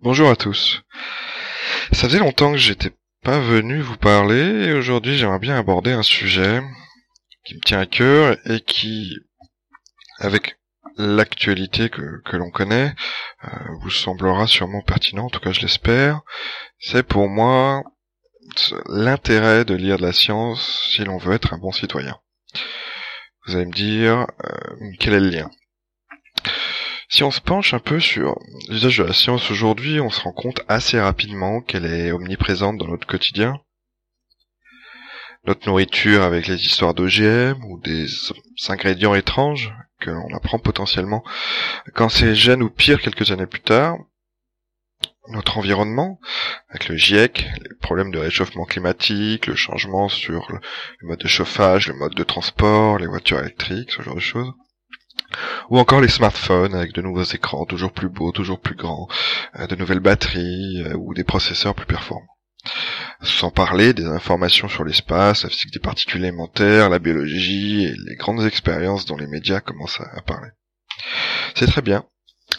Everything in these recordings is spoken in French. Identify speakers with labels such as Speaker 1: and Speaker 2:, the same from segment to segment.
Speaker 1: Bonjour à tous. Ça faisait longtemps que j'étais pas venu vous parler et aujourd'hui j'aimerais bien aborder un sujet qui me tient à cœur et qui, avec l'actualité que, que l'on connaît, euh, vous semblera sûrement pertinent, en tout cas je l'espère. C'est pour moi l'intérêt de lire de la science si l'on veut être un bon citoyen. Vous allez me dire, euh, quel est le lien? Si on se penche un peu sur l'usage de la science aujourd'hui, on se rend compte assez rapidement qu'elle est omniprésente dans notre quotidien. Notre nourriture avec les histoires d'OGM ou des ingrédients étranges que l'on apprend potentiellement quand c'est jeune ou pire quelques années plus tard. Notre environnement, avec le GIEC, les problèmes de réchauffement climatique, le changement sur le mode de chauffage, le mode de transport, les voitures électriques, ce genre de choses ou encore les smartphones avec de nouveaux écrans toujours plus beaux, toujours plus grands, euh, de nouvelles batteries euh, ou des processeurs plus performants. Sans parler des informations sur l'espace, la physique des particules élémentaires, la biologie et les grandes expériences dont les médias commencent à parler. C'est très bien,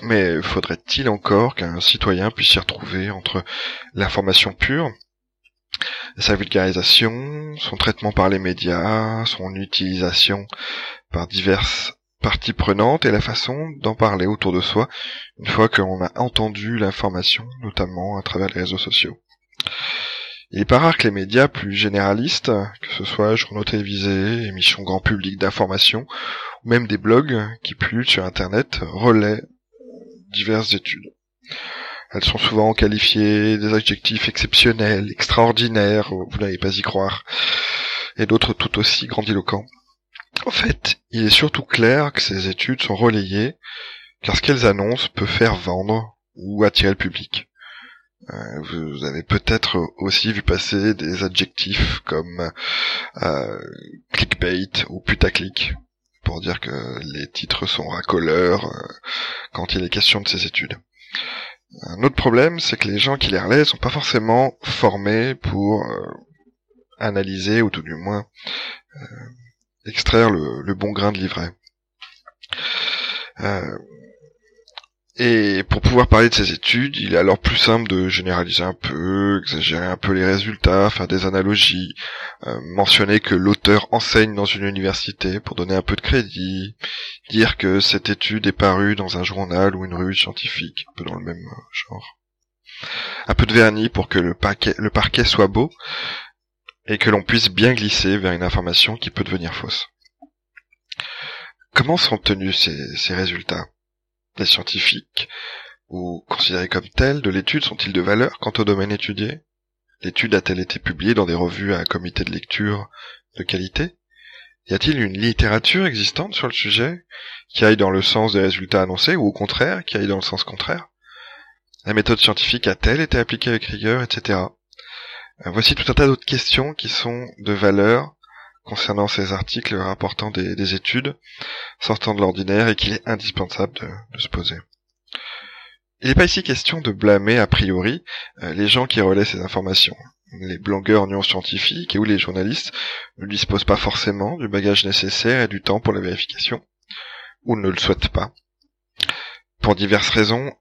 Speaker 1: mais faudrait-il encore qu'un citoyen puisse s'y retrouver entre l'information pure, sa vulgarisation, son traitement par les médias, son utilisation par diverses partie prenante et la façon d'en parler autour de soi une fois qu'on a entendu l'information, notamment à travers les réseaux sociaux? Il est pas rare que les médias plus généralistes, que ce soit journaux télévisés, émissions grand public d'information, ou même des blogs qui pullulent sur Internet, relaient diverses études. Elles sont souvent qualifiées des adjectifs exceptionnels, extraordinaires, vous n'allez pas y croire, et d'autres tout aussi grandiloquents. En fait, il est surtout clair que ces études sont relayées car ce qu'elles annoncent peut faire vendre ou attirer le public. Euh, vous avez peut-être aussi vu passer des adjectifs comme euh, clickbait ou putaclic pour dire que les titres sont racoleurs euh, quand il est question de ces études. Un autre problème, c'est que les gens qui les relaient sont pas forcément formés pour analyser ou tout du moins extraire le, bon grain de livret. Euh, et pour pouvoir parler de ces études, il est alors plus simple de généraliser un peu, exagérer un peu les résultats, faire des analogies, euh, mentionner que l'auteur enseigne dans une université pour donner un peu de crédit, dire que cette étude est parue dans un journal ou une revue scientifique, un peu dans le même genre. Un peu de vernis pour que le parquet soit beau, et que l'on puisse bien glisser vers une information qui peut devenir fausse. Comment sont tenus ces, résultats? Les scientifiques, ou considérés comme tels, de l'étude sont-ils de valeur quant au domaine étudié? L'étude a-t-elle été publiée dans des revues à un comité de lecture de qualité? Y a-t-il une littérature existante sur le sujet qui aille dans le sens des résultats annoncés ou au contraire qui aille dans le sens contraire? La méthode scientifique a-t-elle été appliquée avec rigueur, etc. Euh, voici tout un tas d'autres questions qui sont de valeur concernant ces articles rapportant des, études sortant de l'ordinaire et qu'il est indispensable de, se poser. Il n'est pas ici question de blâmer a priori euh, les gens qui relaient ces informations. Les blogueurs non scientifiques et ou les journalistes ne disposent pas forcément du bagage nécessaire et du temps pour la vérification, ou ne le souhaitent pas. Pour diverses raisons,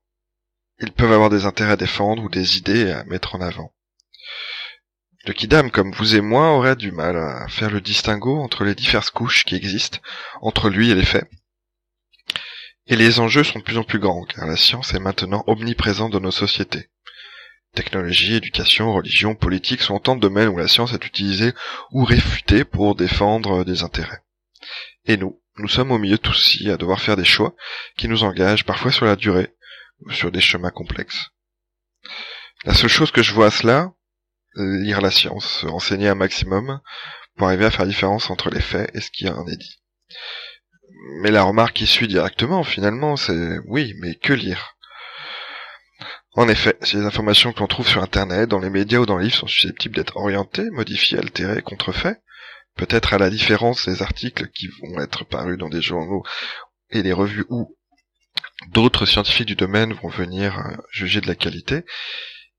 Speaker 1: ils peuvent avoir des intérêts à défendre ou des idées à mettre en avant. Le Kidam, comme vous et moi, aurait du mal à faire le distinguo entre les diverses couches qui existent entre lui et les faits. Et les enjeux sont de plus en plus grands, car la science est maintenant omniprésente dans nos sociétés. Technologie, éducation, religion, politique sont autant de domaines où la science est utilisée ou réfutée pour défendre des intérêts. Et nous, nous sommes au milieu de tout à devoir faire des choix qui nous engagent parfois sur la durée ou sur des chemins complexes. La seule chose que je vois à cela, lire la science, se renseigner un maximum pour arriver à faire la différence entre les faits et ce qui en est dit. Mais la remarque qui suit directement, finalement, c'est oui, mais que lire? En effet, si les informations que l'on trouve sur Internet, dans les médias ou dans les livres sont susceptibles d'être orientées, modifiées, altérées, contrefaits, peut-être à la différence des articles qui vont être parus dans des journaux et des revues où d'autres scientifiques du domaine vont venir euh, juger de la qualité,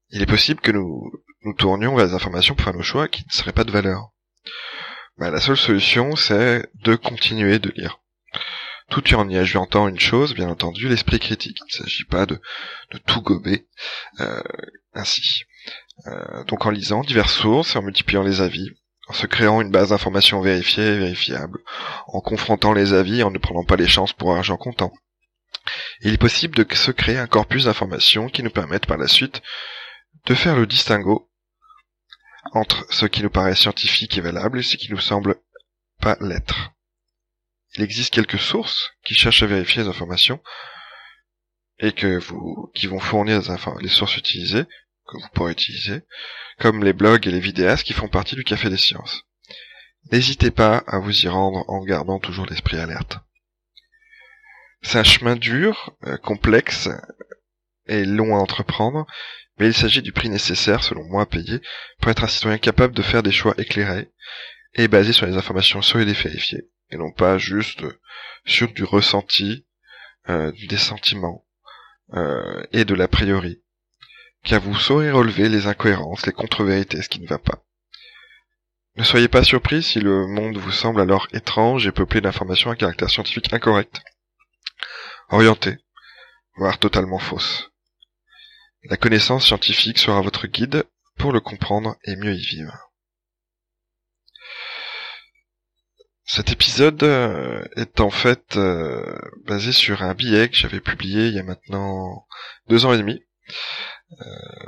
Speaker 1: il est possible que nous nous tournions vers des informations pour faire nos choix qui ne seraient pas de valeur. Bah, la seule solution, c'est de continuer de lire. Tout en y ajoutant une chose, bien entendu, l'esprit critique. Il ne s'agit pas de, tout gober euh, ainsi. Euh, donc en lisant diverses sources et en multipliant les avis, en se créant une base d'informations vérifiée et vérifiable, en confrontant les avis et en ne prenant pas les chances pour argent comptant. Il est possible de se créer un corpus d'informations qui nous permettent par la suite de faire le distinguo entre ce qui nous paraît scientifique et valable et ce qui nous semble pas l'être. Il existe quelques sources qui cherchent à vérifier les informations et qui vont fournir les, les sources utilisées, que vous pourrez utiliser, comme les blogs et les vidéastes qui font partie du Café des Sciences. N'hésitez pas à vous y rendre en gardant toujours l'esprit alerte. C'est un chemin dur, euh, complexe et long à entreprendre, mais il s'agit du prix nécessaire, selon moi, à payer pour être un citoyen capable de faire des choix éclairés et basés sur les informations solides et vérifiées, et non pas juste sur du ressenti, euh, des sentiments euh, et de l'a priori, car vous saurez relever les incohérences, les contre-vérités, ce qui ne va pas. Ne soyez pas surpris si le monde vous semble alors étrange et peuplé d'informations à caractère scientifique incorrect, orientées, voire totalement fausses. La connaissance scientifique sera votre guide pour le comprendre et mieux y vivre. Cet épisode euh, est en fait euh, basé sur un billet que j'avais publié il y a maintenant deux ans et demi. Euh,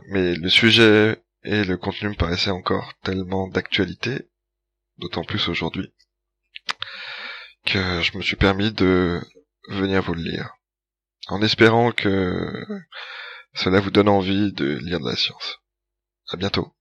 Speaker 1: mais le sujet et le contenu me paraissaient encore tellement d'actualité, d'autant plus aujourd'hui, que je me suis permis de venir vous le lire. En espérant que cela vous donne envie de lire de la science. À bientôt.